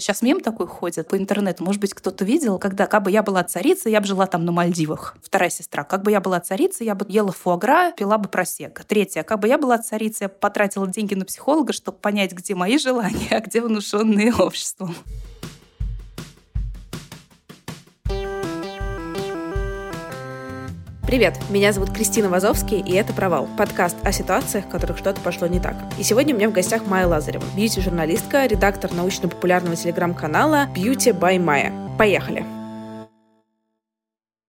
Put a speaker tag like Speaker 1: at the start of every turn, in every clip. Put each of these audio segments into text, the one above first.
Speaker 1: Сейчас мем такой ходит по интернету. Может быть, кто-то видел, когда как бы я была царицей, я бы жила там на Мальдивах. Вторая сестра. Как бы я была царицей, я бы ела фуагра, пила бы просека. Третья. Как бы я была царицей, я потратила деньги на психолога, чтобы понять, где мои желания, а где внушенные обществом.
Speaker 2: Привет, меня зовут Кристина Вазовский, и это «Провал» — подкаст о ситуациях, в которых что-то пошло не так. И сегодня у меня в гостях Майя Лазарева, бьюти-журналистка, редактор научно-популярного телеграм-канала Beauty by Maya. Поехали!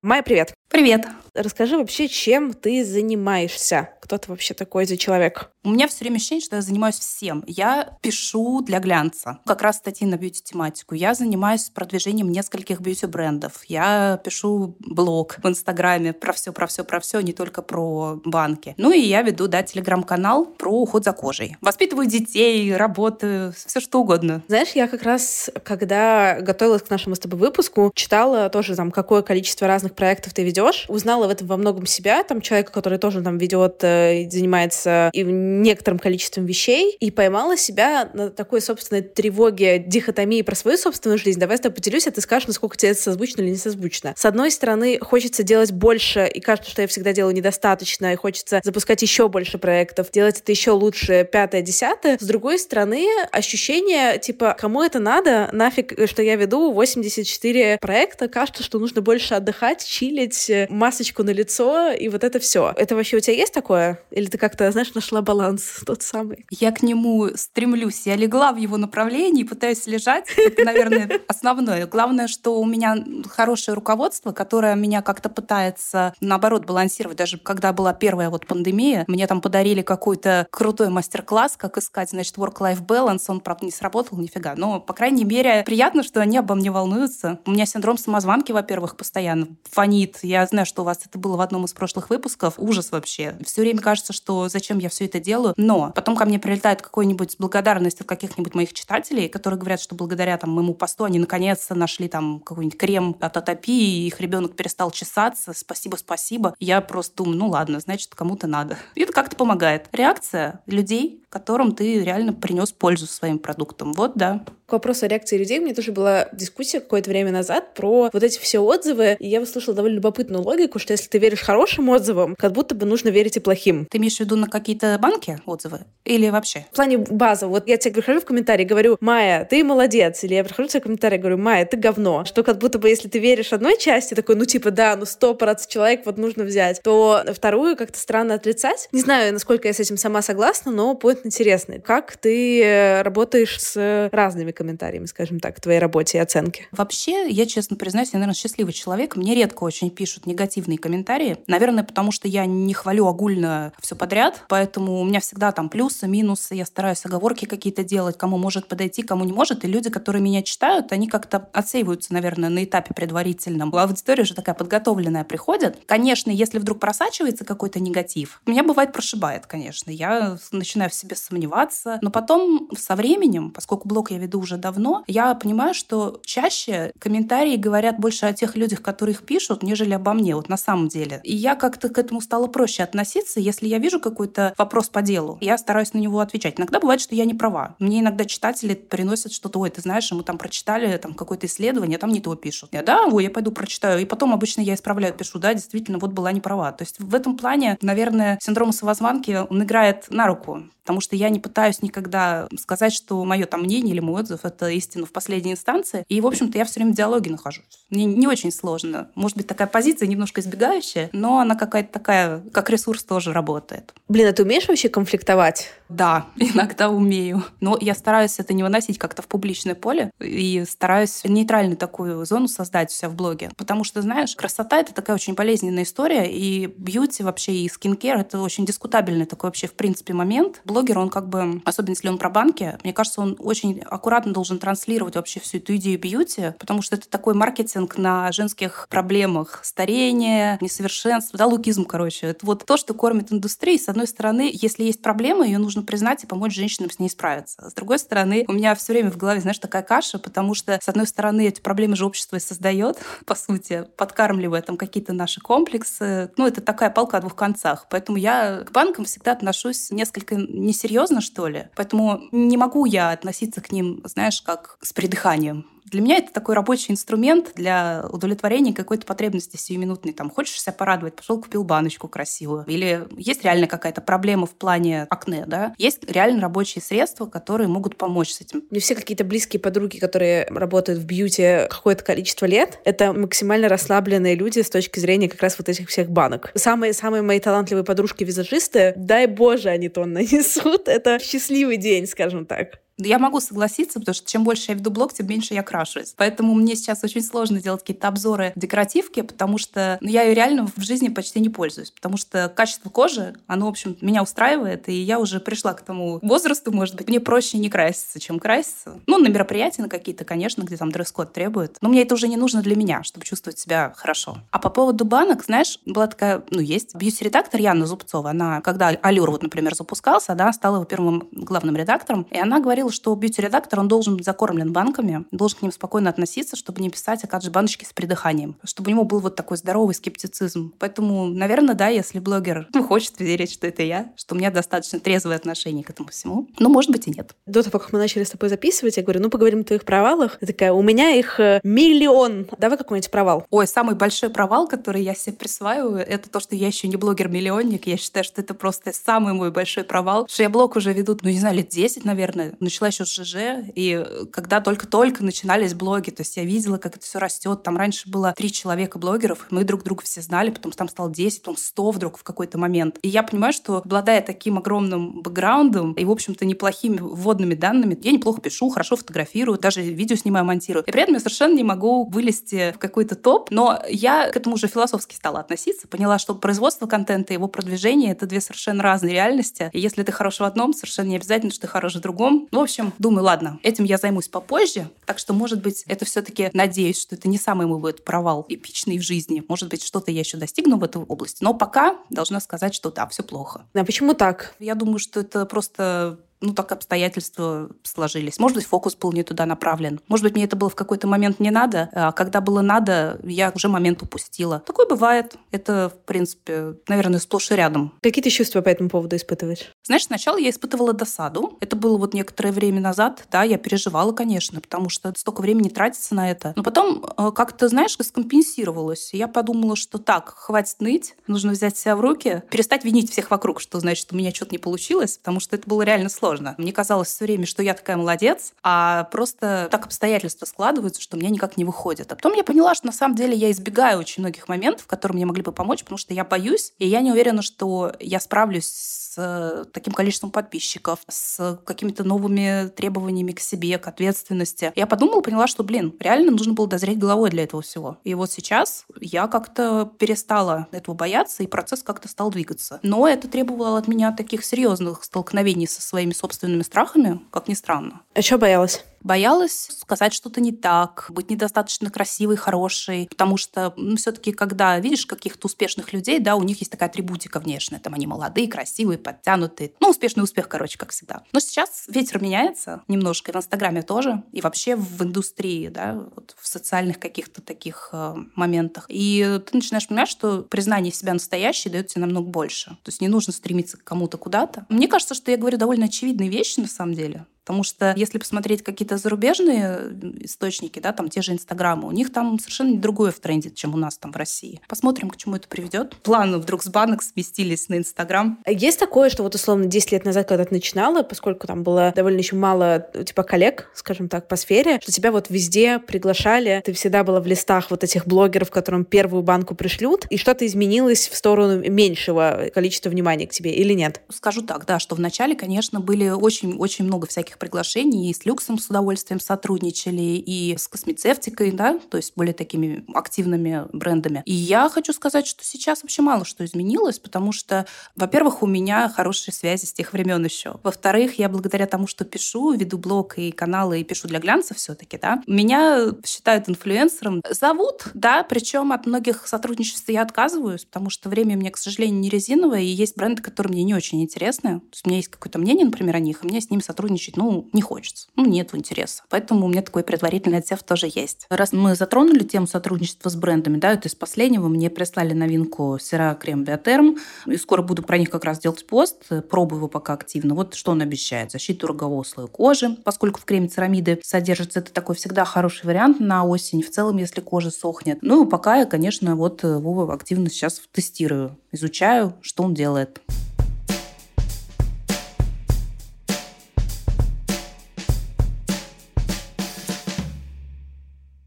Speaker 2: Майя, привет!
Speaker 1: Привет!
Speaker 2: Расскажи вообще, чем ты занимаешься? Кто ты вообще такой за человек?
Speaker 1: У меня все время ощущение, что я занимаюсь всем. Я пишу для глянца, как раз статьи на бьюти-тематику. Я занимаюсь продвижением нескольких бьюти-брендов. Я пишу блог в Инстаграме про все, про все, про все, не только про банки. Ну и я веду, да, телеграм-канал про уход за кожей. Воспитываю детей, работаю, все что угодно.
Speaker 2: Знаешь, я как раз, когда готовилась к нашему с тобой выпуску, читала тоже там, какое количество разных проектов ты ведешь, узнала в этом во многом себя, там человека, который тоже там ведет, э, занимается и некоторым количеством вещей, и поймала себя на такой собственной тревоге, дихотомии про свою собственную жизнь. Давай с тобой поделюсь, а ты скажешь, насколько тебе это созвучно или не созвучно. С одной стороны, хочется делать больше, и кажется, что я всегда делаю недостаточно, и хочется запускать еще больше проектов, делать это еще лучше, пятое, десятое. С другой стороны, ощущение, типа, кому это надо, нафиг, что я веду 84 проекта, кажется, что нужно больше отдыхать, чилить, масочку на лицо, и вот это все. Это вообще у тебя есть такое? Или ты как-то, знаешь, нашла баланс тот самый?
Speaker 1: Я к нему стремлюсь. Я легла в его направлении, пытаюсь лежать. Это, наверное, основное. Главное, что у меня хорошее руководство, которое меня как-то пытается, наоборот, балансировать. Даже когда была первая вот пандемия, мне там подарили какой-то крутой мастер-класс, как искать, значит, work-life balance. Он, правда, не сработал нифига. Но, по крайней мере, приятно, что они обо мне волнуются. У меня синдром самозванки, во-первых, постоянно фонит. Я знаю, что у вас это было в одном из прошлых выпусков. Ужас вообще. Все время кажется, что зачем я все это делаю. Но потом ко мне прилетает какой-нибудь благодарность от каких-нибудь моих читателей, которые говорят, что благодаря там моему посту они наконец-то нашли там какой-нибудь крем от атопии, и их ребенок перестал чесаться. Спасибо, спасибо. Я просто думаю, ну ладно, значит, кому-то надо. И это как-то помогает. Реакция людей, которым ты реально принес пользу своим продуктом. Вот, да.
Speaker 2: К вопросу о реакции людей, у меня тоже была дискуссия какое-то время назад про вот эти все отзывы, и я услышала довольно любопытную логику, что если ты веришь хорошим отзывам, как будто бы нужно верить и плохим.
Speaker 1: Ты имеешь в виду на какие-то банки отзывы? Или вообще?
Speaker 2: В плане базы. Вот я тебе прихожу в комментарии, говорю, Майя, ты молодец. Или я прихожу в тебе комментарий, говорю, Майя, ты говно. Что как будто бы, если ты веришь одной части, такой, ну типа, да, ну сто процентов человек вот нужно взять, то вторую как-то странно отрицать. Не знаю, насколько я с этим сама согласна, но поинт интересный. Как ты э, работаешь с разными комментариями, скажем так, в твоей работе и оценке?
Speaker 1: Вообще, я честно признаюсь, я, наверное, счастливый человек. Мне редко очень пишут негативные комментарии. Наверное, потому что я не хвалю огульно все подряд, поэтому у меня всегда там плюсы, минусы, я стараюсь оговорки какие-то делать, кому может подойти, кому не может. И люди, которые меня читают, они как-то отсеиваются, наверное, на этапе предварительном. А аудитория уже такая подготовленная приходит. Конечно, если вдруг просачивается какой-то негатив, меня бывает прошибает, конечно. Я начинаю в себе сомневаться. Но потом со временем, поскольку блог я веду уже давно, я понимаю, что чаще комментарии говорят больше о тех людях, которые их пишут, нежели обо мне, вот на самом деле. И я как-то к этому стала проще относиться. Если я вижу какой-то вопрос по делу, я стараюсь на него отвечать. Иногда бывает, что я не права. Мне иногда читатели приносят что-то, ой, ты знаешь, мы там прочитали там какое-то исследование, а там не то пишут. Я, да, ой, я пойду прочитаю. И потом обычно я исправляю, пишу, да, действительно, вот была не права. То есть в этом плане, наверное, синдром самозванки, он играет на руку потому что я не пытаюсь никогда сказать, что мое там мнение или мой отзыв — это истина в последней инстанции. И, в общем-то, я все время в диалоге нахожусь. Мне не очень сложно. Может быть, такая позиция немножко избегающая, но она какая-то такая, как ресурс тоже работает.
Speaker 2: Блин, а ты умеешь вообще конфликтовать?
Speaker 1: Да, иногда умею. Но я стараюсь это не выносить как-то в публичное поле и стараюсь нейтральную такую зону создать у себя в блоге. Потому что, знаешь, красота — это такая очень болезненная история, и бьюти вообще, и скинкер — это очень дискутабельный такой вообще, в принципе, момент. Блог блогер, он как бы, особенно если он про банки, мне кажется, он очень аккуратно должен транслировать вообще всю эту идею бьюти, потому что это такой маркетинг на женских проблемах. Старение, несовершенство, да, лукизм, короче. Это вот то, что кормит индустрию. С одной стороны, если есть проблема, ее нужно признать и помочь женщинам с ней справиться. С другой стороны, у меня все время в голове, знаешь, такая каша, потому что, с одной стороны, эти проблемы же общество и создает, по сути, подкармливая там какие-то наши комплексы. Ну, это такая палка о двух концах. Поэтому я к банкам всегда отношусь несколько несерьезно, что ли. Поэтому не могу я относиться к ним, знаешь, как с придыханием. Для меня это такой рабочий инструмент для удовлетворения какой-то потребности сиюминутной. Там, хочешь себя порадовать, пошел купил баночку красивую. Или есть реально какая-то проблема в плане акне, да? Есть реально рабочие средства, которые могут помочь с этим.
Speaker 2: Мне все какие-то близкие подруги, которые работают в бьюти какое-то количество лет, это максимально расслабленные люди с точки зрения как раз вот этих всех банок. Самые-самые мои талантливые подружки-визажисты, дай боже, они тон нанесут. Это счастливый день, скажем так.
Speaker 1: Я могу согласиться, потому что чем больше я веду блог, тем меньше я крашусь. Поэтому мне сейчас очень сложно делать какие-то обзоры декоративки, потому что ну, я ее реально в жизни почти не пользуюсь. Потому что качество кожи, оно, в общем, меня устраивает, и я уже пришла к тому возрасту, может быть, мне проще не краситься, чем краситься. Ну, на мероприятия на какие-то, конечно, где там дресс-код требует. Но мне это уже не нужно для меня, чтобы чувствовать себя хорошо. А по поводу банок, знаешь, была такая, ну, есть бьюти-редактор Яна Зубцова. Она, когда Алюр, вот, например, запускался, да, стала его первым главным редактором, и она говорила, говорил, что бьюти-редактор, он должен быть закормлен банками, должен к ним спокойно относиться, чтобы не писать, а же баночки с придыханием, чтобы у него был вот такой здоровый скептицизм. Поэтому, наверное, да, если блогер ну, хочет верить, что это я, что у меня достаточно трезвое отношение к этому всему, ну, может быть, и нет.
Speaker 2: До того, как мы начали с тобой записывать, я говорю, ну, поговорим о твоих провалах. Я такая, у меня их э, миллион. Давай какой-нибудь провал.
Speaker 1: Ой, самый большой провал, который я себе присваиваю, это то, что я еще не блогер-миллионник. Я считаю, что это просто самый мой большой провал, что я блог уже веду, ну, не знаю, лет 10, наверное. Начала начала еще с ЖЖ, и когда только-только начинались блоги, то есть я видела, как это все растет. Там раньше было три человека блогеров, мы друг друга все знали, потом там стало 10, потом 100 вдруг в какой-то момент. И я понимаю, что обладая таким огромным бэкграундом и, в общем-то, неплохими вводными данными, я неплохо пишу, хорошо фотографирую, даже видео снимаю, монтирую. И при этом я совершенно не могу вылезти в какой-то топ, но я к этому уже философски стала относиться, поняла, что производство контента и его продвижение — это две совершенно разные реальности. И если ты хорош в одном, совершенно не обязательно, что ты хорош в другом. Ну, в общем, думаю, ладно, этим я займусь попозже. Так что, может быть, это все-таки, надеюсь, что это не самый мой будет провал эпичный в жизни. Может быть, что-то я еще достигну в этой области. Но пока должна сказать, что да, все плохо.
Speaker 2: А почему так?
Speaker 1: Я думаю, что это просто ну, так обстоятельства сложились. Может быть, фокус был не туда направлен. Может быть, мне это было в какой-то момент не надо, а когда было надо, я уже момент упустила. Такое бывает. Это, в принципе, наверное, сплошь и рядом.
Speaker 2: Какие ты чувства по этому поводу испытываешь?
Speaker 1: Знаешь, сначала я испытывала досаду. Это было вот некоторое время назад. Да, я переживала, конечно, потому что столько времени тратится на это. Но потом э, как-то, знаешь, скомпенсировалось. Я подумала, что так, хватит ныть, нужно взять себя в руки, перестать винить всех вокруг, что значит, у меня что-то не получилось, потому что это было реально сложно сложно. Мне казалось все время, что я такая молодец, а просто так обстоятельства складываются, что меня никак не выходит. А потом я поняла, что на самом деле я избегаю очень многих моментов, которые мне могли бы помочь, потому что я боюсь, и я не уверена, что я справлюсь с э, таким количеством подписчиков, с какими-то новыми требованиями к себе, к ответственности. Я подумала, поняла, что, блин, реально нужно было дозреть головой для этого всего. И вот сейчас я как-то перестала этого бояться, и процесс как-то стал двигаться. Но это требовало от меня таких серьезных столкновений со своими собственными страхами, как ни странно.
Speaker 2: А что боялась?
Speaker 1: Боялась сказать что-то не так, быть недостаточно красивой, хорошей, потому что ну, все-таки, когда видишь каких-то успешных людей, да, у них есть такая атрибутика внешняя, там они молодые, красивые, подтянутые, ну, успешный успех, короче, как всегда. Но сейчас ветер меняется немножко, и в Инстаграме тоже, и вообще в индустрии, да, вот в социальных каких-то таких э, моментах. И ты начинаешь понимать, что признание себя настоящей дает тебе намного больше. То есть не нужно стремиться к кому-то куда-то. Мне кажется, что я говорю довольно очевидные вещи на самом деле. Потому что если посмотреть какие-то зарубежные источники, да, там те же Инстаграмы, у них там совершенно другое в тренде, чем у нас там в России. Посмотрим, к чему это приведет. Планы вдруг с банок сместились на Инстаграм.
Speaker 2: А есть такое, что вот условно 10 лет назад, когда ты начинала, поскольку там было довольно еще мало типа коллег, скажем так, по сфере, что тебя вот везде приглашали, ты всегда была в листах вот этих блогеров, которым первую банку пришлют, и что-то изменилось в сторону меньшего количества внимания к тебе или нет?
Speaker 1: Скажу так, да, что вначале, конечно, были очень-очень много всяких приглашений, и с люксом с удовольствием сотрудничали, и с космецевтикой, да, то есть более такими активными брендами. И я хочу сказать, что сейчас вообще мало что изменилось, потому что, во-первых, у меня хорошие связи с тех времен еще. Во-вторых, я благодаря тому, что пишу, веду блог и каналы, и пишу для глянца все-таки, да, меня считают инфлюенсером. Зовут, да, причем от многих сотрудничеств я отказываюсь, потому что время меня, к сожалению, не резиновое, и есть бренды, которые мне не очень интересны. То есть у меня есть какое-то мнение, например, о них, и мне с ними сотрудничать, ну, не хочется. Ну, нет интереса. Поэтому у меня такой предварительный отзыв тоже есть. Раз мы затронули тему сотрудничества с брендами, да, это из последнего мне прислали новинку Сера Крем Биотерм, и скоро буду про них как раз делать пост, пробую его пока активно. Вот что он обещает. Защиту рогового слоя кожи, поскольку в креме церамиды содержится, это такой всегда хороший вариант на осень, в целом, если кожа сохнет. Ну, пока я, конечно, вот его активно сейчас тестирую, изучаю, что он делает.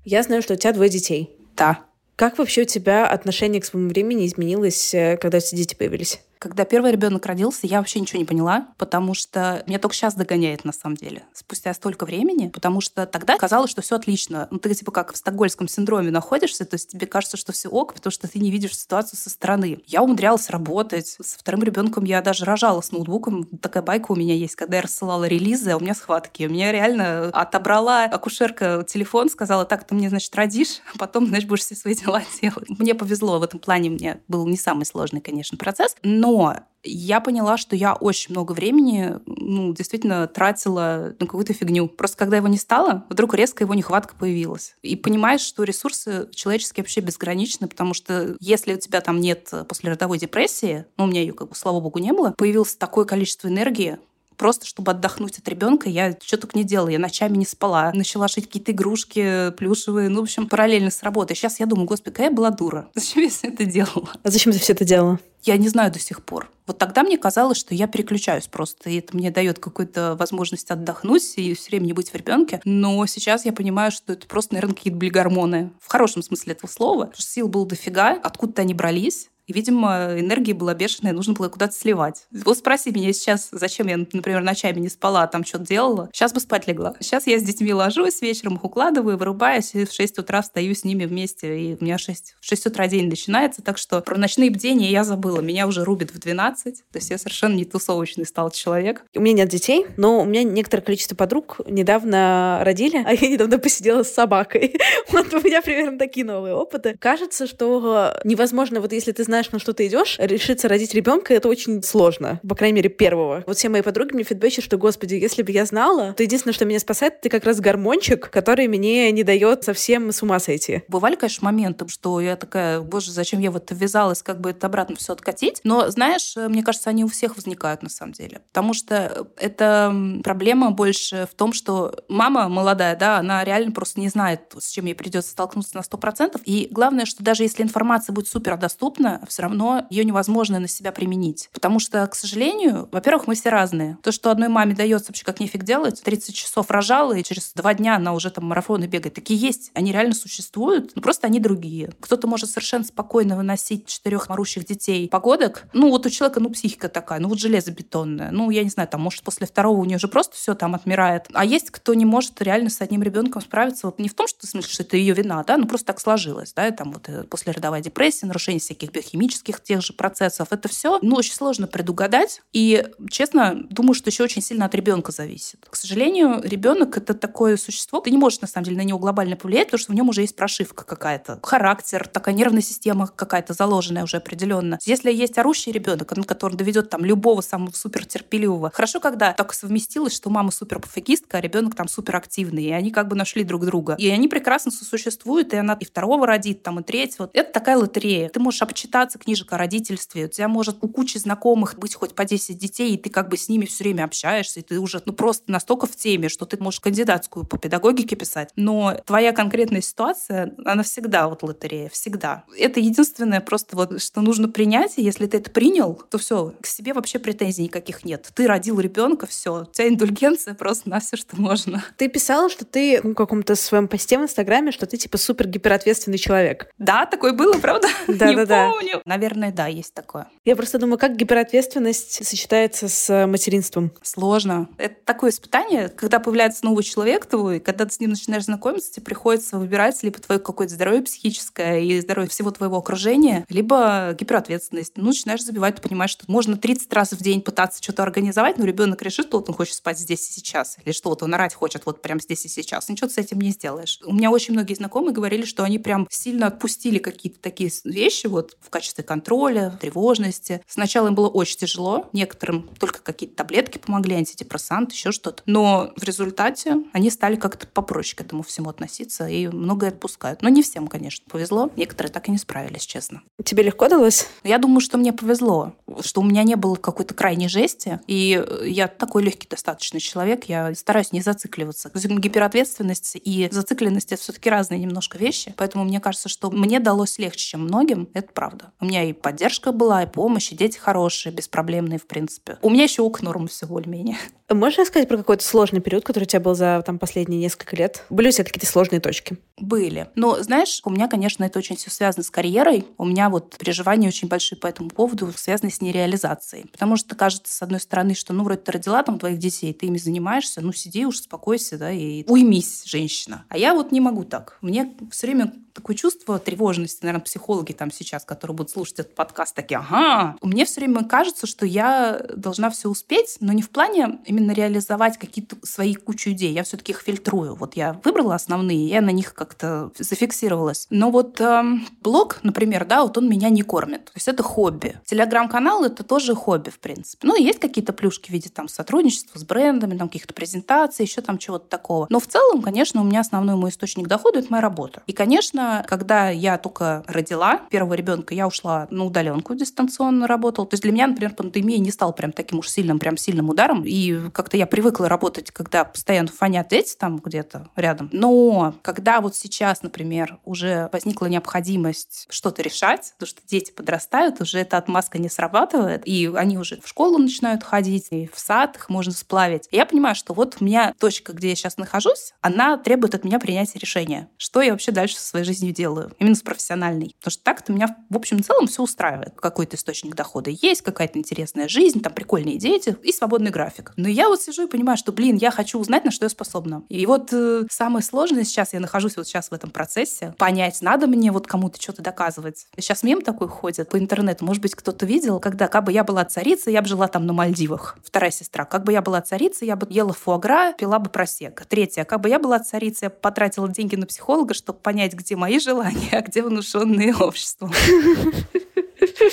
Speaker 2: Я знаю, что у тебя двое детей.
Speaker 1: Да.
Speaker 2: Как вообще у тебя отношение к своему времени изменилось, э, когда эти дети появились?
Speaker 1: Когда первый ребенок родился, я вообще ничего не поняла, потому что меня только сейчас догоняет на самом деле, спустя столько времени, потому что тогда казалось, что все отлично. Ну, ты типа как в стокгольском синдроме находишься, то есть тебе кажется, что все ок, потому что ты не видишь ситуацию со стороны. Я умудрялась работать. Со вторым ребенком я даже рожала с ноутбуком. Такая байка у меня есть, когда я рассылала релизы, а у меня схватки. У меня реально отобрала акушерка телефон, сказала, так, ты мне, значит, родишь, а потом, значит, будешь все свои дела делать. Мне повезло в этом плане, мне был не самый сложный, конечно, процесс, но но я поняла, что я очень много времени, ну, действительно тратила на какую-то фигню. Просто когда его не стало, вдруг резко его нехватка появилась. И понимаешь, что ресурсы человеческие вообще безграничны, потому что если у тебя там нет послеродовой депрессии, ну, у меня ее, как бы, слава богу, не было, появилось такое количество энергии, просто чтобы отдохнуть от ребенка, я что только не делала. Я ночами не спала, начала шить какие-то игрушки плюшевые, ну, в общем, параллельно с работой. Сейчас я думаю, господи, какая я была дура. Зачем я все это делала?
Speaker 2: А зачем ты все это делала?
Speaker 1: Я не знаю до сих пор. Вот тогда мне казалось, что я переключаюсь просто, и это мне дает какую-то возможность отдохнуть и все время не быть в ребенке. Но сейчас я понимаю, что это просто, наверное, какие-то были гормоны. В хорошем смысле этого слова. Сил было дофига, откуда-то они брались. И, видимо, энергия была бешеная, нужно было куда-то сливать. Вот спроси меня сейчас, зачем я, например, ночами не спала, а там что-то делала. Сейчас бы спать легла. Сейчас я с детьми ложусь, вечером их укладываю, вырубаюсь, и в 6 утра встаю с ними вместе. И у меня 6, в 6 утра день начинается, так что про ночные бдения я забыла. Меня уже рубит в 12. То есть я совершенно не тусовочный стал человек.
Speaker 2: У меня нет детей, но у меня некоторое количество подруг недавно родили, а я недавно посидела с собакой. Вот у меня примерно такие новые опыты. Кажется, что невозможно, вот если ты знаешь, на что ты идешь, решиться родить ребенка это очень сложно. По крайней мере, первого. Вот все мои подруги мне фидбэчат, что, господи, если бы я знала, то единственное, что меня спасает, это как раз гормончик, который мне не дает совсем с ума сойти.
Speaker 1: Бывали, конечно, моменты, что я такая, боже, зачем я вот ввязалась, как бы это обратно все откатить. Но, знаешь, мне кажется, они у всех возникают на самом деле. Потому что это проблема больше в том, что мама молодая, да, она реально просто не знает, с чем ей придется столкнуться на 100%. И главное, что даже если информация будет супер доступна, все равно ее невозможно на себя применить. Потому что, к сожалению, во-первых, мы все разные. То, что одной маме дается вообще как нефиг делать, 30 часов рожала, и через два дня она уже там марафоны бегает. Такие есть. Они реально существуют, но просто они другие. Кто-то может совершенно спокойно выносить четырех орущих детей погодок. Ну, вот у человека, ну, психика такая, ну, вот железобетонная. Ну, я не знаю, там, может, после второго у нее уже просто все там отмирает. А есть кто не может реально с одним ребенком справиться. Вот не в том, что, в смысле, что это ее вина, да, ну, просто так сложилось, да, там вот э, после родовая депрессия, нарушение всяких химических тех же процессов. Это все, ну, очень сложно предугадать. И, честно, думаю, что еще очень сильно от ребенка зависит. К сожалению, ребенок это такое существо, ты не можешь, на самом деле, на него глобально повлиять, потому что в нем уже есть прошивка какая-то, характер, такая нервная система какая-то заложенная уже определенно. Если есть орущий ребенок, который доведет там любого самого супертерпеливого, хорошо, когда так совместилось, что мама супер пофигистка, а ребенок там супер активный, и они как бы нашли друг друга. И они прекрасно сосуществуют, и она и второго родит, там, и третьего. Это такая лотерея. Ты можешь обчитаться книжек о родительстве. У тебя может у кучи знакомых быть хоть по 10 детей, и ты как бы с ними все время общаешься, и ты уже ну, просто настолько в теме, что ты можешь кандидатскую по педагогике писать. Но твоя конкретная ситуация, она всегда вот лотерея, всегда. Это единственное просто вот, что нужно принять, и если ты это принял, то все, к себе вообще претензий никаких нет. Ты родил ребенка, все, у тебя индульгенция просто на все, что можно.
Speaker 2: Ты писала, что ты в каком-то своем посте в Инстаграме, что ты типа супер гиперответственный человек.
Speaker 1: Да, такое было, правда?
Speaker 2: Да,
Speaker 1: да,
Speaker 2: да.
Speaker 1: помню. Помню. Наверное, да, есть такое.
Speaker 2: Я просто думаю, как гиперответственность сочетается с материнством?
Speaker 1: Сложно. Это такое испытание, когда появляется новый человек твой, когда ты с ним начинаешь знакомиться, тебе приходится выбирать либо твое какое-то здоровье психическое и здоровье всего твоего окружения, либо гиперответственность. Ну, начинаешь забивать, ты понимаешь, что можно 30 раз в день пытаться что-то организовать, но ребенок решит, что вот он хочет спать здесь и сейчас, или что вот он орать хочет вот прямо здесь и сейчас. Ничего ты с этим не сделаешь. У меня очень многие знакомые говорили, что они прям сильно отпустили какие-то такие вещи вот в качестве контроля, тревожности. Сначала им было очень тяжело, некоторым только какие-то таблетки помогли, антидепрессанты, еще что-то. Но в результате они стали как-то попроще к этому всему относиться и многое отпускают. Но не всем, конечно, повезло. Некоторые так и не справились, честно.
Speaker 2: Тебе легко далось?
Speaker 1: Я думаю, что мне повезло, что у меня не было какой-то крайней жести, и я такой легкий достаточно человек, я стараюсь не зацикливаться. Гиперответственность и зацикленность — это все-таки разные немножко вещи, поэтому мне кажется, что мне далось легче, чем многим, это правда. У меня и поддержка была, и помощь, и дети хорошие, беспроблемные, в принципе. У меня еще ок норм все более-менее.
Speaker 2: Можешь рассказать про какой-то сложный период, который у тебя был за там, последние несколько лет? Были у тебя какие-то сложные точки?
Speaker 1: Были. Но, знаешь, у меня, конечно, это очень все связано с карьерой. У меня вот переживания очень большие по этому поводу, связаны с нереализацией. Потому что кажется, с одной стороны, что, ну, вроде ты родила там твоих детей, ты ими занимаешься, ну, сиди уж, успокойся, да, и уймись, женщина. А я вот не могу так. Мне все время такое чувство тревожности, наверное, психологи там сейчас, которые будут слушать этот подкаст, такие, ага. Мне все время кажется, что я должна все успеть, но не в плане именно реализовать какие-то свои кучу идей. Я все-таки их фильтрую. Вот я выбрала основные, я на них как-то зафиксировалась. Но вот э, блог, например, да, вот он меня не кормит. То есть это хобби. Телеграм-канал — это тоже хобби, в принципе. Ну, есть какие-то плюшки в виде там сотрудничества с брендами, там каких-то презентаций, еще там чего-то такого. Но в целом, конечно, у меня основной мой источник дохода — это моя работа. И, конечно, Конечно, когда я только родила первого ребенка, я ушла на удаленку дистанционно работала. То есть для меня, например, пандемия не стала прям таким уж сильным, прям сильным ударом. И как-то я привыкла работать, когда постоянно фонят дети там где-то рядом. Но когда вот сейчас, например, уже возникла необходимость что-то решать, потому что дети подрастают, уже эта отмазка не срабатывает, и они уже в школу начинают ходить, и в сад их можно сплавить. Я понимаю, что вот у меня точка, где я сейчас нахожусь, она требует от меня принятия решения. Что я вообще дальше со своей жизнью жизнью делаю, именно с профессиональной. Потому что так-то меня, в общем целом, все устраивает. Какой-то источник дохода есть, какая-то интересная жизнь, там прикольные дети и свободный график. Но я вот сижу и понимаю, что, блин, я хочу узнать, на что я способна. И вот э, самое сложное сейчас, я нахожусь вот сейчас в этом процессе, понять, надо мне вот кому-то что-то доказывать. Сейчас мем такой ходит по интернету, может быть, кто-то видел, когда как бы я была царицей, я бы жила там на Мальдивах. Вторая сестра, как бы я была царицей, я бы ела фуагра, пила бы просек. Третья, как бы я была царицей, я потратила деньги на психолога, чтобы понять, где мои желания, а где внушенные обществом.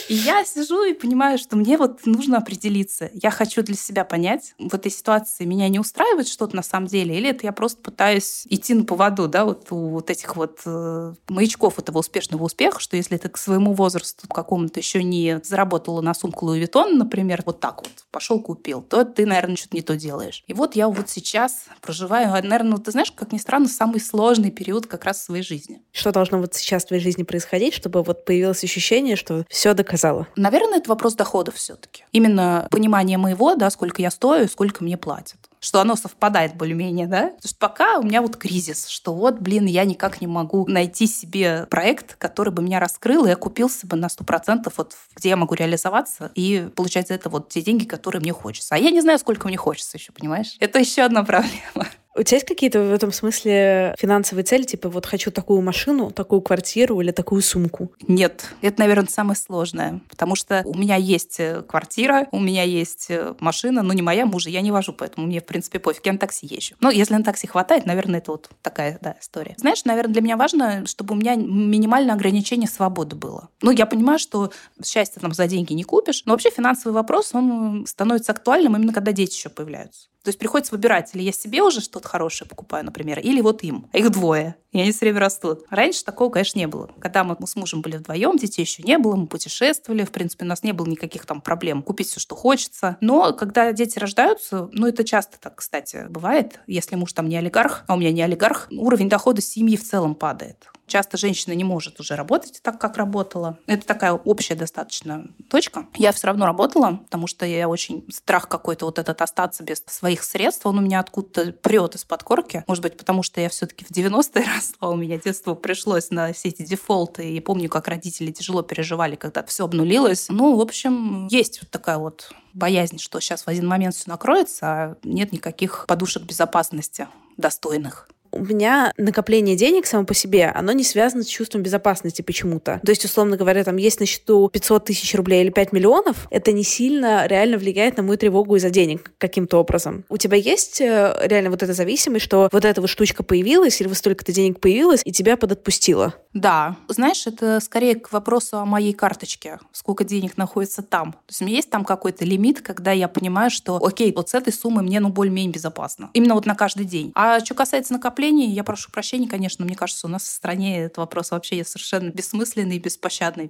Speaker 1: И я сижу и понимаю, что мне вот нужно определиться. Я хочу для себя понять, в этой ситуации меня не устраивает что-то на самом деле, или это я просто пытаюсь идти на поводу, да, вот у вот этих вот э, маячков этого успешного успеха, что если ты к своему возрасту какому-то еще не заработала на сумку Луи Виттон, например, вот так вот, пошел купил, то ты, наверное, что-то не то делаешь. И вот я вот сейчас проживаю, наверное, ты знаешь, как ни странно, самый сложный период как раз в своей жизни.
Speaker 2: Что должно вот сейчас в твоей жизни происходить, чтобы вот появилось ощущение, что все доказала?
Speaker 1: Наверное, это вопрос доходов все-таки. Именно понимание моего, да, сколько я стою, сколько мне платят что оно совпадает более-менее, да? Потому что пока у меня вот кризис, что вот, блин, я никак не могу найти себе проект, который бы меня раскрыл и окупился бы на 100%, вот где я могу реализоваться и получать за это вот те деньги, которые мне хочется. А я не знаю, сколько мне хочется еще, понимаешь? Это еще одна проблема.
Speaker 2: У тебя есть какие-то в этом смысле финансовые цели, типа вот хочу такую машину, такую квартиру или такую сумку?
Speaker 1: Нет, это, наверное, самое сложное, потому что у меня есть э, квартира, у меня есть э, машина, но не моя, мужа я не вожу, поэтому мне, в принципе, пофиг, я на такси езжу. Но если на такси хватает, наверное, это вот такая, да, история. Знаешь, наверное, для меня важно, чтобы у меня минимальное ограничение свободы было. Ну, я понимаю, что счастье там за деньги не купишь, но вообще финансовый вопрос, он становится актуальным именно когда дети еще появляются. То есть приходится выбирать, или я себе уже что-то хорошее покупаю, например, или вот им. А их двое, и они все время растут. Раньше такого, конечно, не было. Когда мы с мужем были вдвоем, детей еще не было, мы путешествовали, в принципе, у нас не было никаких там проблем купить все, что хочется. Но когда дети рождаются, ну это часто так, кстати, бывает, если муж там не олигарх, а у меня не олигарх, уровень дохода семьи в целом падает Часто женщина не может уже работать так, как работала. Это такая общая достаточно точка. Я все равно работала, потому что я очень страх какой-то вот этот остаться без своих средств, он у меня откуда-то прет из-под корки. Может быть, потому что я все-таки в 90-е росла, у меня детство пришлось на все эти дефолты, и помню, как родители тяжело переживали, когда все обнулилось. Ну, в общем, есть вот такая вот боязнь, что сейчас в один момент все накроется, а нет никаких подушек безопасности достойных
Speaker 2: у меня накопление денег само по себе, оно не связано с чувством безопасности почему-то. То есть, условно говоря, там есть на счету 500 тысяч рублей или 5 миллионов, это не сильно реально влияет на мою тревогу из-за денег каким-то образом. У тебя есть э, реально вот эта зависимость, что вот эта вот штучка появилась, или вот столько-то денег появилось, и тебя подотпустило?
Speaker 1: Да. Знаешь, это скорее к вопросу о моей карточке. Сколько денег находится там. То есть у меня есть там какой-то лимит, когда я понимаю, что окей, вот с этой суммы мне ну более-менее безопасно. Именно вот на каждый день. А что касается накопления, накоплений, я прошу прощения, конечно, мне кажется, у нас в стране этот вопрос вообще совершенно бессмысленный и беспощадный.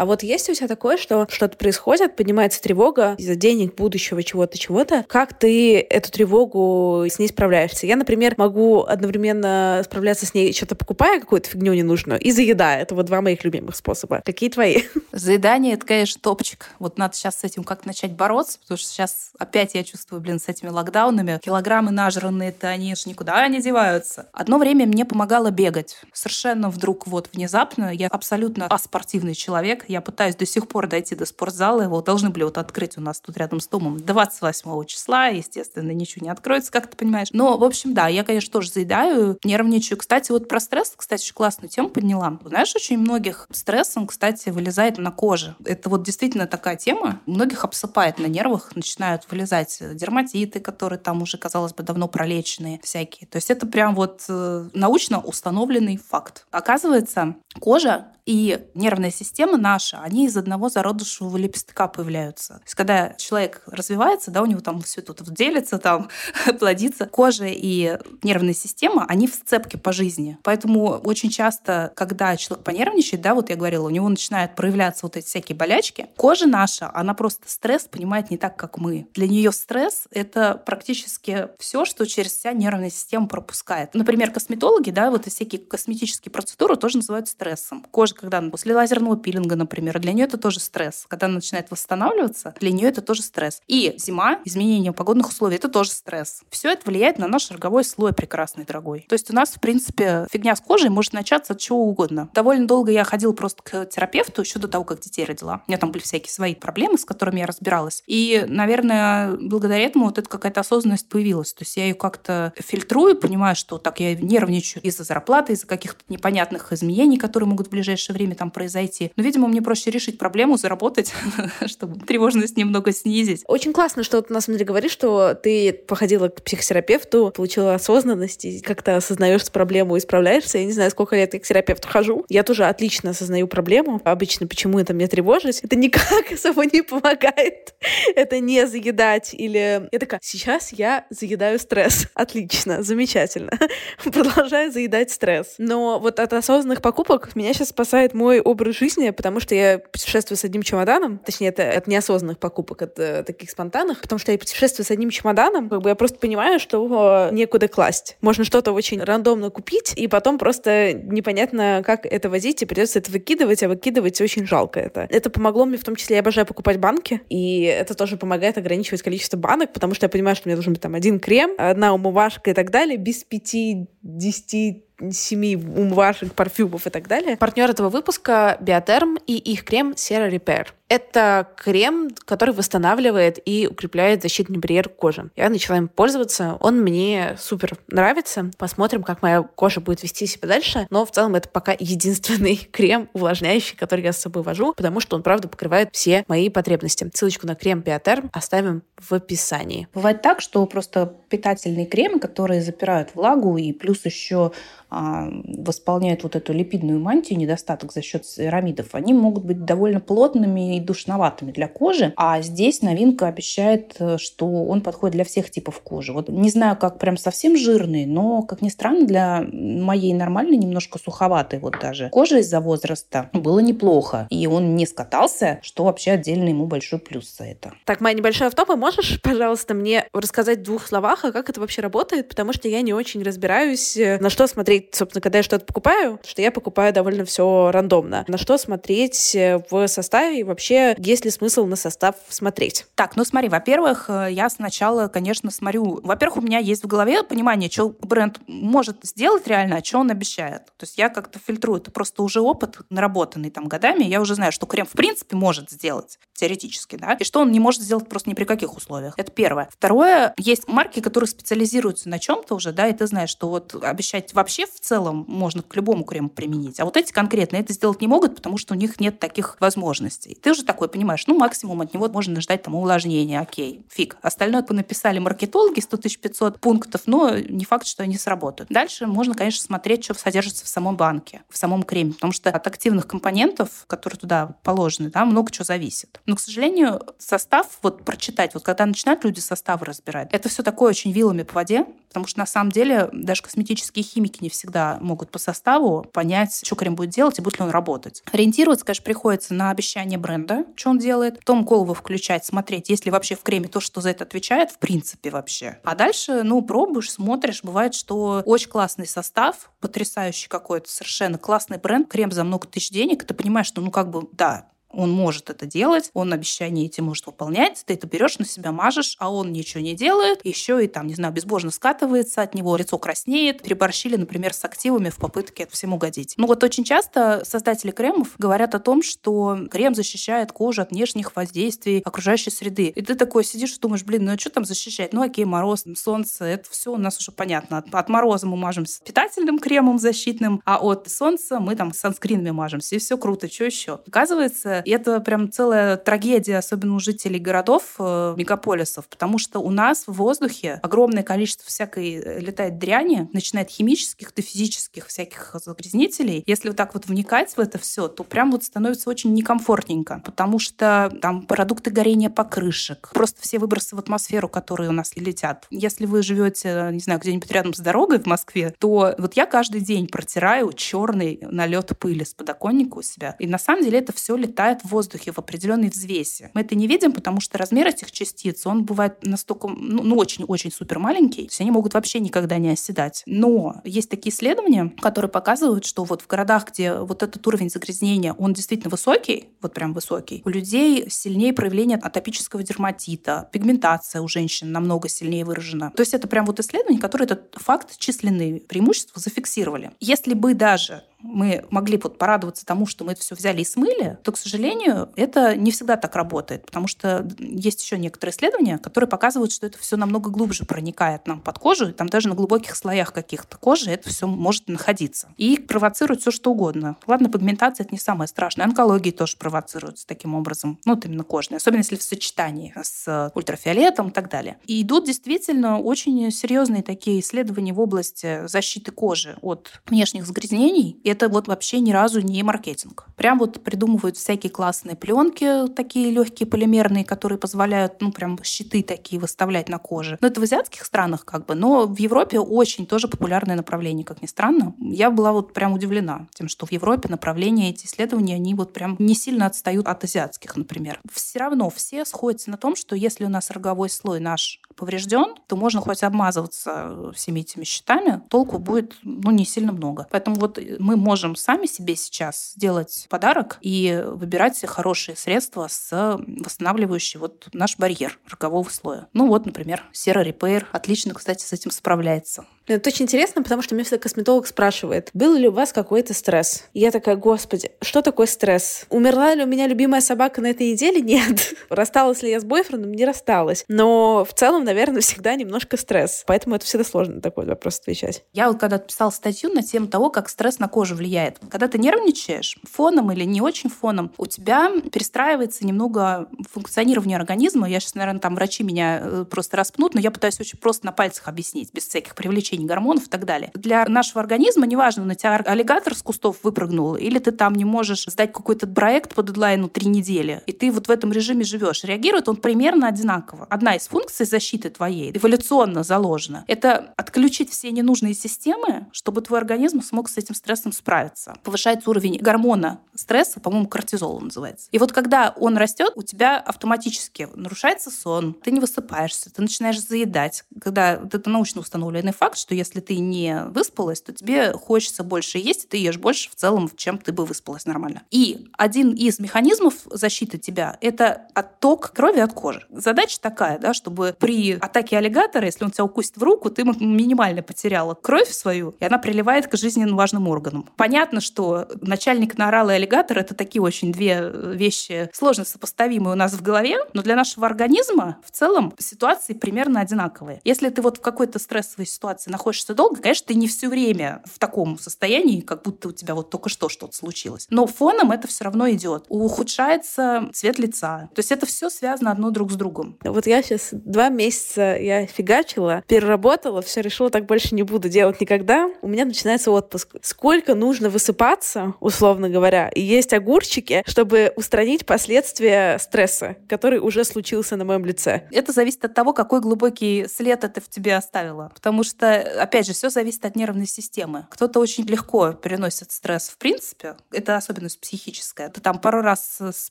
Speaker 2: А вот есть у тебя такое, что что-то происходит, поднимается тревога из-за денег, будущего, чего-то, чего-то. Как ты эту тревогу с ней справляешься? Я, например, могу одновременно справляться с ней, что-то покупая какую-то фигню ненужную, и заедая. Это вот два моих любимых способа. Какие твои?
Speaker 1: Заедание — это, конечно, топчик. Вот надо сейчас с этим как начать бороться, потому что сейчас опять я чувствую, блин, с этими локдаунами. Килограммы нажранные-то, они же никуда не деваются. Одно время мне помогало бегать. Совершенно вдруг вот внезапно я абсолютно аспортивный человек. Я пытаюсь до сих пор дойти до спортзала. Его должны были вот открыть у нас тут рядом с домом 28 числа. Естественно, ничего не откроется, как ты понимаешь. Но, в общем, да, я, конечно, тоже заедаю, нервничаю. Кстати, вот про стресс, кстати, очень классную тему подняла. Знаешь, очень многих стрессом, кстати, вылезает на коже. Это вот действительно такая тема. Многих обсыпает на нервах, начинают вылезать дерматиты, которые там уже, казалось бы, давно пролеченные всякие. То есть это прям вот э, научно установленный факт. Оказывается, кожа и нервная система наша, они из одного зародышевого лепестка появляются. То есть, когда человек развивается, да, у него там все тут делится, там плодится, кожа и нервная система, они в сцепке по жизни. Поэтому очень часто, когда человек понервничает, да, вот я говорила, у него начинают проявляться вот эти всякие болячки, кожа наша, она просто стресс понимает не так, как мы. Для нее стресс — это практически все, что через вся нервная система пропускает. Например, косметологи, да, вот эти всякие косметические процедуры тоже называют стрессом. Кожа когда после лазерного пилинга, например, для нее это тоже стресс. Когда она начинает восстанавливаться, для нее это тоже стресс. И зима, изменение погодных условий, это тоже стресс. Все это влияет на наш роговой слой прекрасный, дорогой. То есть у нас, в принципе, фигня с кожей может начаться от чего угодно. Довольно долго я ходила просто к терапевту еще до того, как детей родила. У меня там были всякие свои проблемы, с которыми я разбиралась. И, наверное, благодаря этому вот эта какая-то осознанность появилась. То есть я ее как-то фильтрую, понимаю, что так я нервничаю из-за зарплаты, из-за каких-то непонятных изменений, которые могут в ближайшее ближайшее время там произойти. Но, видимо, мне проще решить проблему, заработать, чтобы тревожность немного снизить.
Speaker 2: Очень классно, что ты на самом деле говоришь, что ты походила к психотерапевту, получила осознанность и как-то осознаешь проблему и справляешься. Я не знаю, сколько лет я к терапевту хожу. Я тоже отлично осознаю проблему. Обычно почему это мне тревожить? Это никак особо не помогает. Это не заедать или... Я такая, сейчас я заедаю стресс. Отлично, замечательно. Продолжаю заедать стресс. Но вот от осознанных покупок меня сейчас спасает спасает мой образ жизни, потому что я путешествую с одним чемоданом, точнее, это от неосознанных покупок, от э, таких спонтанных, потому что я путешествую с одним чемоданом, как бы я просто понимаю, что некуда класть. Можно что-то очень рандомно купить, и потом просто непонятно, как это возить, и придется это выкидывать, а выкидывать очень жалко это. Это помогло мне в том числе, я обожаю покупать банки, и это тоже помогает ограничивать количество банок, потому что я понимаю, что мне должен быть там один крем, одна умывашка и так далее, без пяти, десяти семи умывашек, парфюмов и так далее. Партнер этого выпуска — Биотерм и их крем Sera Repair. Это крем, который восстанавливает и укрепляет защитный барьер кожи. Я начала им пользоваться. Он мне супер нравится. Посмотрим, как моя кожа будет вести себя дальше. Но в целом это пока единственный крем увлажняющий, который я с собой вожу, потому что он, правда, покрывает все мои потребности. Ссылочку на крем Биотерм оставим в описании.
Speaker 1: Бывает так, что просто питательные кремы, которые запирают влагу и плюс еще а, восполняют вот эту липидную мантию, недостаток за счет церамидов, они могут быть довольно плотными душноватыми для кожи. А здесь новинка обещает, э, что он подходит для всех типов кожи. Вот не знаю, как прям совсем жирный, но, как ни странно, для моей нормальной, немножко суховатой вот даже кожи из-за возраста было неплохо. И он не скатался, что вообще отдельно ему большой плюс за это.
Speaker 2: Так, моя небольшая автопа, можешь, пожалуйста, мне рассказать в двух словах, а как это вообще работает? Потому что я не очень разбираюсь, э, на что смотреть, собственно, когда я что-то покупаю, что я покупаю довольно все рандомно. На что смотреть э, в составе и вообще есть ли смысл на состав смотреть?
Speaker 1: Так, ну смотри, во-первых, э, я сначала, конечно, смотрю. Во-первых, у меня есть в голове понимание, что бренд может сделать реально, а что он обещает. То есть я как-то фильтрую. Это просто уже опыт, наработанный там годами. Я уже знаю, что крем в принципе может сделать, теоретически, да, и что он не может сделать просто ни при каких условиях. Это первое. Второе, есть марки, которые специализируются на чем-то уже, да, и ты знаешь, что вот обещать вообще в целом можно к любому крему применить. А вот эти конкретно это сделать не могут, потому что у них нет таких возможностей. Ты уже такой понимаешь, ну, максимум от него можно ждать там увлажнения, окей, фиг. Остальное написали маркетологи, 100 500 пунктов, но не факт, что они сработают. Дальше можно, конечно, смотреть, что содержится в самом банке, в самом креме, потому что от активных компонентов, которые туда положены, да, много чего зависит. Но, к сожалению, состав, вот прочитать, вот когда начинают люди составы разбирать, это все такое очень вилами по воде, потому что на самом деле даже косметические химики не всегда могут по составу понять, что крем будет делать и будет ли он работать. Ориентироваться, конечно, приходится на обещание бренда, что он делает, потом голову включать, смотреть, есть ли вообще в креме то, что за это отвечает, в принципе вообще. А дальше, ну, пробуешь, смотришь. Бывает, что очень классный состав, потрясающий какой-то, совершенно классный бренд, крем за много тысяч денег, ты понимаешь, что, ну, как бы, да, он может это делать, он обещания эти может выполнять, ты это берешь на себя, мажешь, а он ничего не делает, еще и там, не знаю, безбожно скатывается от него, лицо краснеет. Переборщили, например, с активами в попытке всем угодить. Ну вот очень часто создатели кремов говорят о том, что крем защищает кожу от внешних воздействий окружающей среды. И ты такой сидишь и думаешь, блин, ну а что там защищать? Ну окей, мороз, солнце, это все у нас уже понятно. От, от мороза мы мажемся питательным кремом защитным, а от солнца мы там санскринами мажемся, и все круто, что еще? Оказывается, и это прям целая трагедия, особенно у жителей городов, э, мегаполисов, потому что у нас в воздухе огромное количество всякой э, летает дряни, начиная от химических до физических всяких загрязнителей. Если вот так вот вникать в это все, то прям вот становится очень некомфортненько, потому что там продукты горения покрышек, просто все выбросы в атмосферу, которые у нас летят. Если вы живете, не знаю, где-нибудь рядом с дорогой в Москве, то вот я каждый день протираю черный налет пыли с подоконника у себя. И на самом деле это все летает летает в воздухе в определенной взвеси. Мы это не видим, потому что размер этих частиц, он бывает настолько, ну, ну, очень-очень супер маленький, то есть они могут вообще никогда не оседать. Но есть такие исследования, которые показывают, что вот в городах, где вот этот уровень загрязнения, он действительно высокий, вот прям высокий, у людей сильнее проявление атопического дерматита, пигментация у женщин намного сильнее выражена. То есть это прям вот исследования, которые этот факт численные преимущества зафиксировали. Если бы даже мы могли вот порадоваться тому, что мы это все взяли и смыли, то, к сожалению, это не всегда так работает, потому что есть еще некоторые исследования, которые показывают, что это все намного глубже проникает нам под кожу, и там даже на глубоких слоях каких-то кожи это все может находиться. И провоцирует все что угодно. Ладно, пигментация — это не самое страшное. Онкологии тоже провоцируются таким образом. Ну, вот именно кожные. Особенно если в сочетании с ультрафиолетом и так далее. И идут действительно очень серьезные такие исследования в области защиты кожи от внешних загрязнений это вот вообще ни разу не маркетинг. Прям вот придумывают всякие классные пленки, такие легкие полимерные, которые позволяют, ну, прям щиты такие выставлять на коже. Но это в азиатских странах как бы, но в Европе очень тоже популярное направление, как ни странно. Я была вот прям удивлена тем, что в Европе направления эти исследования, они вот прям не сильно отстают от азиатских, например. Все равно все сходятся на том, что если у нас роговой слой наш поврежден, то можно хоть обмазываться всеми этими щитами, толку будет ну, не сильно много. Поэтому вот мы можем сами себе сейчас сделать подарок и выбирать хорошие средства с восстанавливающий вот наш барьер рогового слоя. Ну вот, например, Сера Repair отлично, кстати, с этим справляется.
Speaker 2: Это очень интересно, потому что меня всегда косметолог спрашивает, был ли у вас какой-то стресс? И я такая, господи, что такое стресс? Умерла ли у меня любимая собака на этой неделе? Нет. Рассталась ли я с бойфрендом? Не рассталась. Но в целом, наверное, всегда немножко стресс. Поэтому это всегда сложно на такой вопрос отвечать.
Speaker 1: Я вот когда писала статью на тему того, как стресс на кожу влияет. Когда ты нервничаешь, фоном или не очень фоном, у тебя перестраивается немного функционирование организма. Я сейчас, наверное, там врачи меня э, просто распнут, но я пытаюсь очень просто на пальцах объяснить, без всяких привлечений повышение гормонов и так далее. Для нашего организма неважно, на тебя аллигатор с кустов выпрыгнул, или ты там не можешь сдать какой-то проект по дедлайну три недели, и ты вот в этом режиме живешь. Реагирует он примерно одинаково. Одна из функций защиты твоей эволюционно заложена. Это отключить все ненужные системы, чтобы твой организм смог с этим стрессом справиться. Повышается уровень гормона стресса, по-моему, кортизол называется. И вот когда он растет, у тебя автоматически нарушается сон, ты не высыпаешься, ты начинаешь заедать. Когда это научно установленный факт, что если ты не выспалась, то тебе хочется больше есть, и ты ешь больше в целом, чем ты бы выспалась нормально. И один из механизмов защиты тебя — это отток крови от кожи. Задача такая, да, чтобы при атаке аллигатора, если он тебя укусит в руку, ты минимально потеряла кровь свою, и она приливает к жизненно важным органам. Понятно, что начальник наорал и аллигатор — это такие очень две вещи сложно сопоставимые у нас в голове, но для нашего организма в целом ситуации примерно одинаковые. Если ты вот в какой-то стрессовой ситуации находишься долго, конечно, ты не все время в таком состоянии, как будто у тебя вот только что что-то случилось. Но фоном это все равно идет. Ухудшается цвет лица. То есть это все связано одно друг с другом.
Speaker 2: Вот я сейчас два месяца я фигачила, переработала, все решила, так больше не буду делать никогда. У меня начинается отпуск. Сколько нужно высыпаться, условно говоря, и есть огурчики, чтобы устранить последствия стресса, который уже случился на моем лице?
Speaker 1: Это зависит от того, какой глубокий след это в тебе оставило. Потому что, опять же, все зависит от нервной системы. Кто-то очень легко переносит стресс в принципе. Это особенность психическая. Ты там пару раз с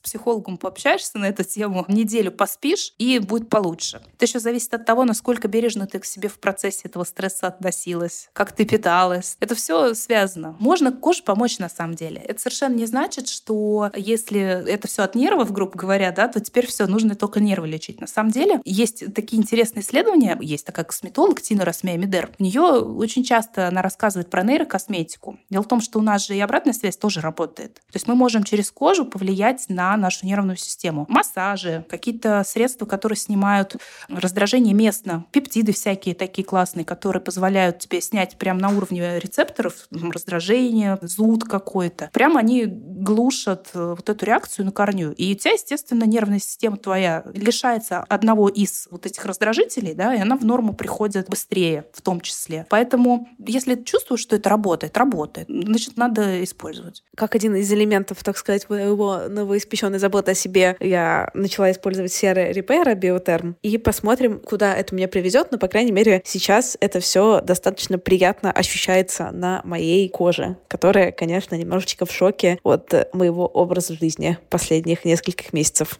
Speaker 1: психологом пообщаешься на эту тему, неделю поспишь, и будет получше. Это еще зависит от того, насколько бережно ты к себе в процессе этого стресса относилась, как ты питалась. Это все связано. Можно коже помочь на самом деле. Это совершенно не значит, что если это все от нервов, грубо говоря, да, то теперь все, нужно только нервы лечить. На самом деле есть такие интересные исследования. Есть такая косметолог Тина Расмея Медер. У нее очень часто она рассказывает про нейрокосметику. Дело в том, что у нас же и обратная связь тоже работает. То есть мы можем через кожу повлиять на нашу нервную систему. Массажи, какие-то средства, которые снимают раздражение местно, пептиды всякие такие классные, которые позволяют тебе снять прямо на уровне рецепторов раздражение, зуд какой-то. Прямо они глушат э, вот эту реакцию на корню. И у тебя, естественно, нервная система твоя лишается одного из вот этих раздражителей, да, и она в норму приходит быстрее в том числе. Поэтому, если чувствуешь, что это работает, работает, значит, надо использовать.
Speaker 2: Как один из элементов, так сказать, моего новоиспеченной заботы о себе, я начала использовать серый репейра биотерм. И посмотрим, куда это меня приведет. Но, по крайней мере, сейчас это все достаточно приятно ощущается на моей коже, которая, конечно, немножечко в шоке от моего образа жизни последних нескольких месяцев.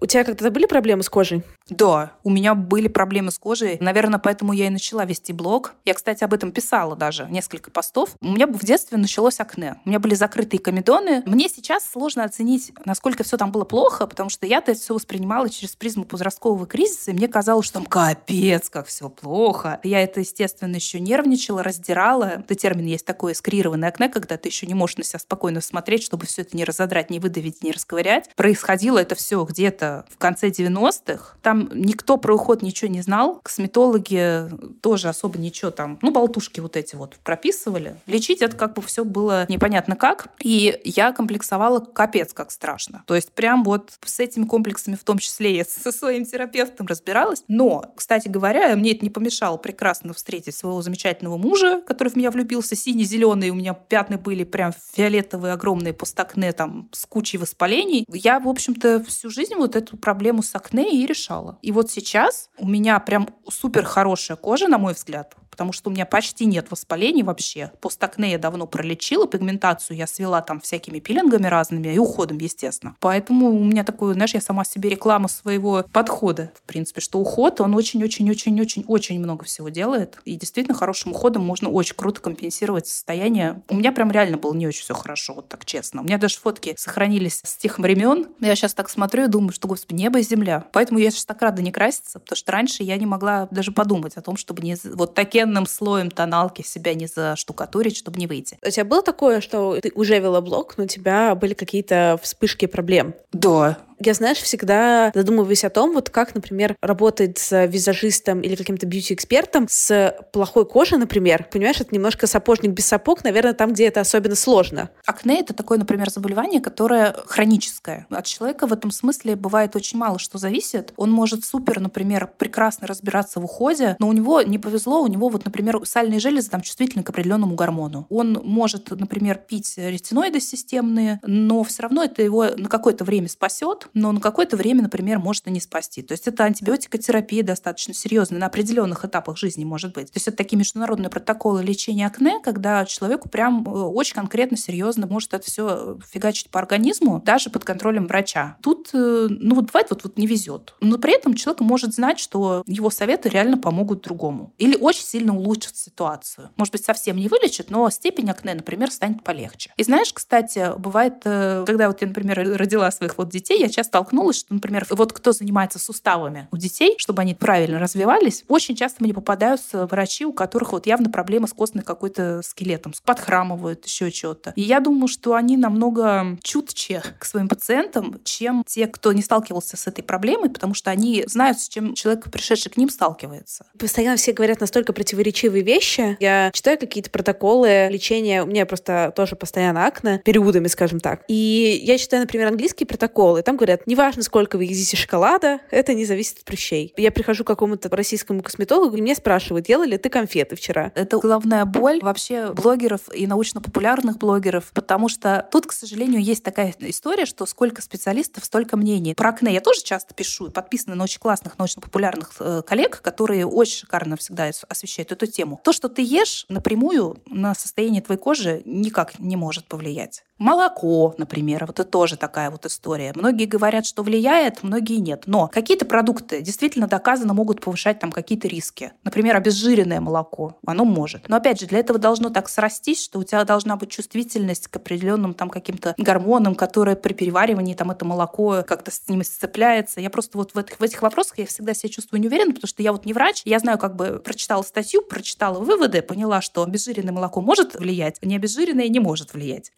Speaker 2: У тебя когда-то были проблемы с кожей?
Speaker 1: Да, у меня были проблемы с кожей. Наверное, поэтому я и начала вести блог. Я, кстати, об этом писала даже несколько постов. У меня в детстве началось акне. У меня были закрытые комедоны. Мне сейчас сложно оценить, насколько все там было плохо, потому что я-то это все воспринимала через призму подросткового кризиса, и мне казалось, что там капец, как все плохо. Я это, естественно, еще нервничала, раздирала. Это термин есть такой эскрированное акне, когда ты еще не можешь на себя спокойно смотреть, чтобы все это не разодрать, не выдавить, не расковырять. Происходило это все где-то в конце 90-х. Там никто про уход ничего не знал. Косметологи тоже особо ничего там, ну, болтушки вот эти вот прописывали. Лечить это как бы все было непонятно как. И я комплексовала капец как страшно. То есть прям вот с этими комплексами в том числе я со своим терапевтом разбиралась. Но, кстати говоря, мне это не помешало прекрасно встретить своего замечательного мужа, который в меня влюбился, синий-зеленый, у меня пятна были прям фиолетовые, огромные постакне там с кучей воспалений. Я, в общем-то, всю жизнь вот эту проблему с акне и решала. И вот сейчас у меня прям супер хорошая кожа, на мой взгляд потому что у меня почти нет воспалений вообще. Постакне я давно пролечила, пигментацию я свела там всякими пилингами разными и уходом, естественно. Поэтому у меня такое, знаешь, я сама себе реклама своего подхода, в принципе, что уход, он очень-очень-очень-очень-очень много всего делает. И действительно хорошим уходом можно очень круто компенсировать состояние. У меня прям реально было не очень все хорошо, вот так честно. У меня даже фотки сохранились с тех времен. Я сейчас так смотрю и думаю, что, господи, небо и земля. Поэтому я сейчас так рада не краситься, потому что раньше я не могла даже подумать о том, чтобы не вот такие толстенным слоем тоналки себя не заштукатурить, чтобы не выйти.
Speaker 2: У тебя было такое, что ты уже вела блог, но у тебя были какие-то вспышки проблем?
Speaker 1: Да,
Speaker 2: Я, знаешь, всегда задумываюсь о том, вот как, например, работать с визажистом или каким-то бьюти-экспертом с плохой кожей, например. Понимаешь, это немножко сапожник без сапог, наверное, там, где это особенно сложно.
Speaker 1: Акне — это такое, например, заболевание, которое хроническое. От человека в этом смысле бывает очень мало что зависит. Он может супер, например, прекрасно разбираться в уходе, но у него не повезло, у него вот, например, сальные железы там чувствительны к определенному гормону. Он может, например, пить ретиноиды системные, но все равно это его на какое-то время спасет, но на какое-то время, например, может и не спасти. То есть это антибиотикотерапия достаточно серьезная на определенных этапах жизни может быть. То есть это такие международные протоколы лечения акне, когда человеку прям э, очень конкретно, серьезно может это все фигачить по организму, даже под контролем врача. Тут, э, ну вот бывает, вот, вот не везет. Но при этом человек может знать, что его советы реально помогут другому. Или очень сильно улучшат ситуацию. Может быть, совсем не вылечит, но степень акне, например, станет полегче. И знаешь, кстати, бывает, э, когда вот я, например, родила своих вот детей, я часто столкнулась, что, например, вот кто занимается суставами у детей, чтобы они правильно развивались, очень часто мне попадаются врачи, у которых вот явно проблемы с костной какой-то скелетом, подхрамывают, еще что-то. И я думаю, что они намного чутче к своим пациентам, чем те, кто не сталкивался с этой проблемой, потому что они знают, с чем человек, пришедший к ним, сталкивается.
Speaker 2: Постоянно все говорят настолько противоречивые вещи. Я читаю какие-то протоколы лечения. У меня просто тоже постоянно акне, периодами, скажем так. И я читаю, например, английские протоколы. Там говорят, неважно, сколько вы едите шоколада, это не зависит от прыщей. Я прихожу к какому-то российскому косметологу, и мне спрашивают, ела ли ты конфеты вчера?
Speaker 1: Это главная боль вообще блогеров и научно-популярных блогеров, потому что тут, к сожалению, есть такая история, что сколько специалистов, столько мнений. Про акне я тоже часто пишу, подписаны на очень классных научно-популярных э, коллег, которые очень шикарно всегда освещают эту тему. То, что ты ешь, напрямую на состояние твоей кожи никак не может повлиять. Молоко, например, вот это тоже такая вот история. Многие говорят, что влияет, многие нет. Но какие-то продукты действительно доказано могут повышать там какие-то риски. Например, обезжиренное молоко, оно может. Но опять же, для этого должно так срастись, что у тебя должна быть чувствительность к определенным там каким-то гормонам, которые при переваривании там это молоко как-то с ним сцепляется. Я просто вот в этих, в этих вопросах я всегда себя чувствую неуверенно, потому что я вот не врач, я знаю, как бы прочитала статью, прочитала выводы, поняла, что обезжиренное молоко может влиять, не обезжиренное не может влиять.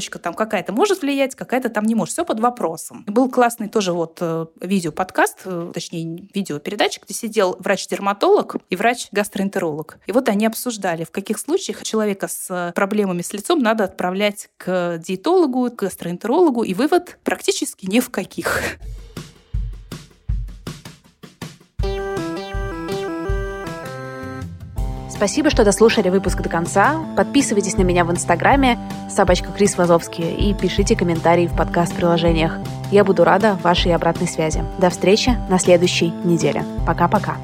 Speaker 1: Кисломолочка там какая-то может влиять, какая-то там не может. Все под вопросом. Был классный тоже вот э, видео-подкаст, э, точнее, видеопередача, где сидел врач-дерматолог и врач-гастроэнтеролог. И вот они обсуждали, в каких случаях человека с проблемами с лицом надо отправлять к диетологу, к гастроэнтерологу, и вывод практически ни в каких.
Speaker 2: Спасибо, что дослушали выпуск до конца. Подписывайтесь на меня в Инстаграме собачка Крис Вазовский и пишите комментарии в подкаст-приложениях. Я буду рада вашей обратной связи. До встречи на следующей неделе. Пока-пока.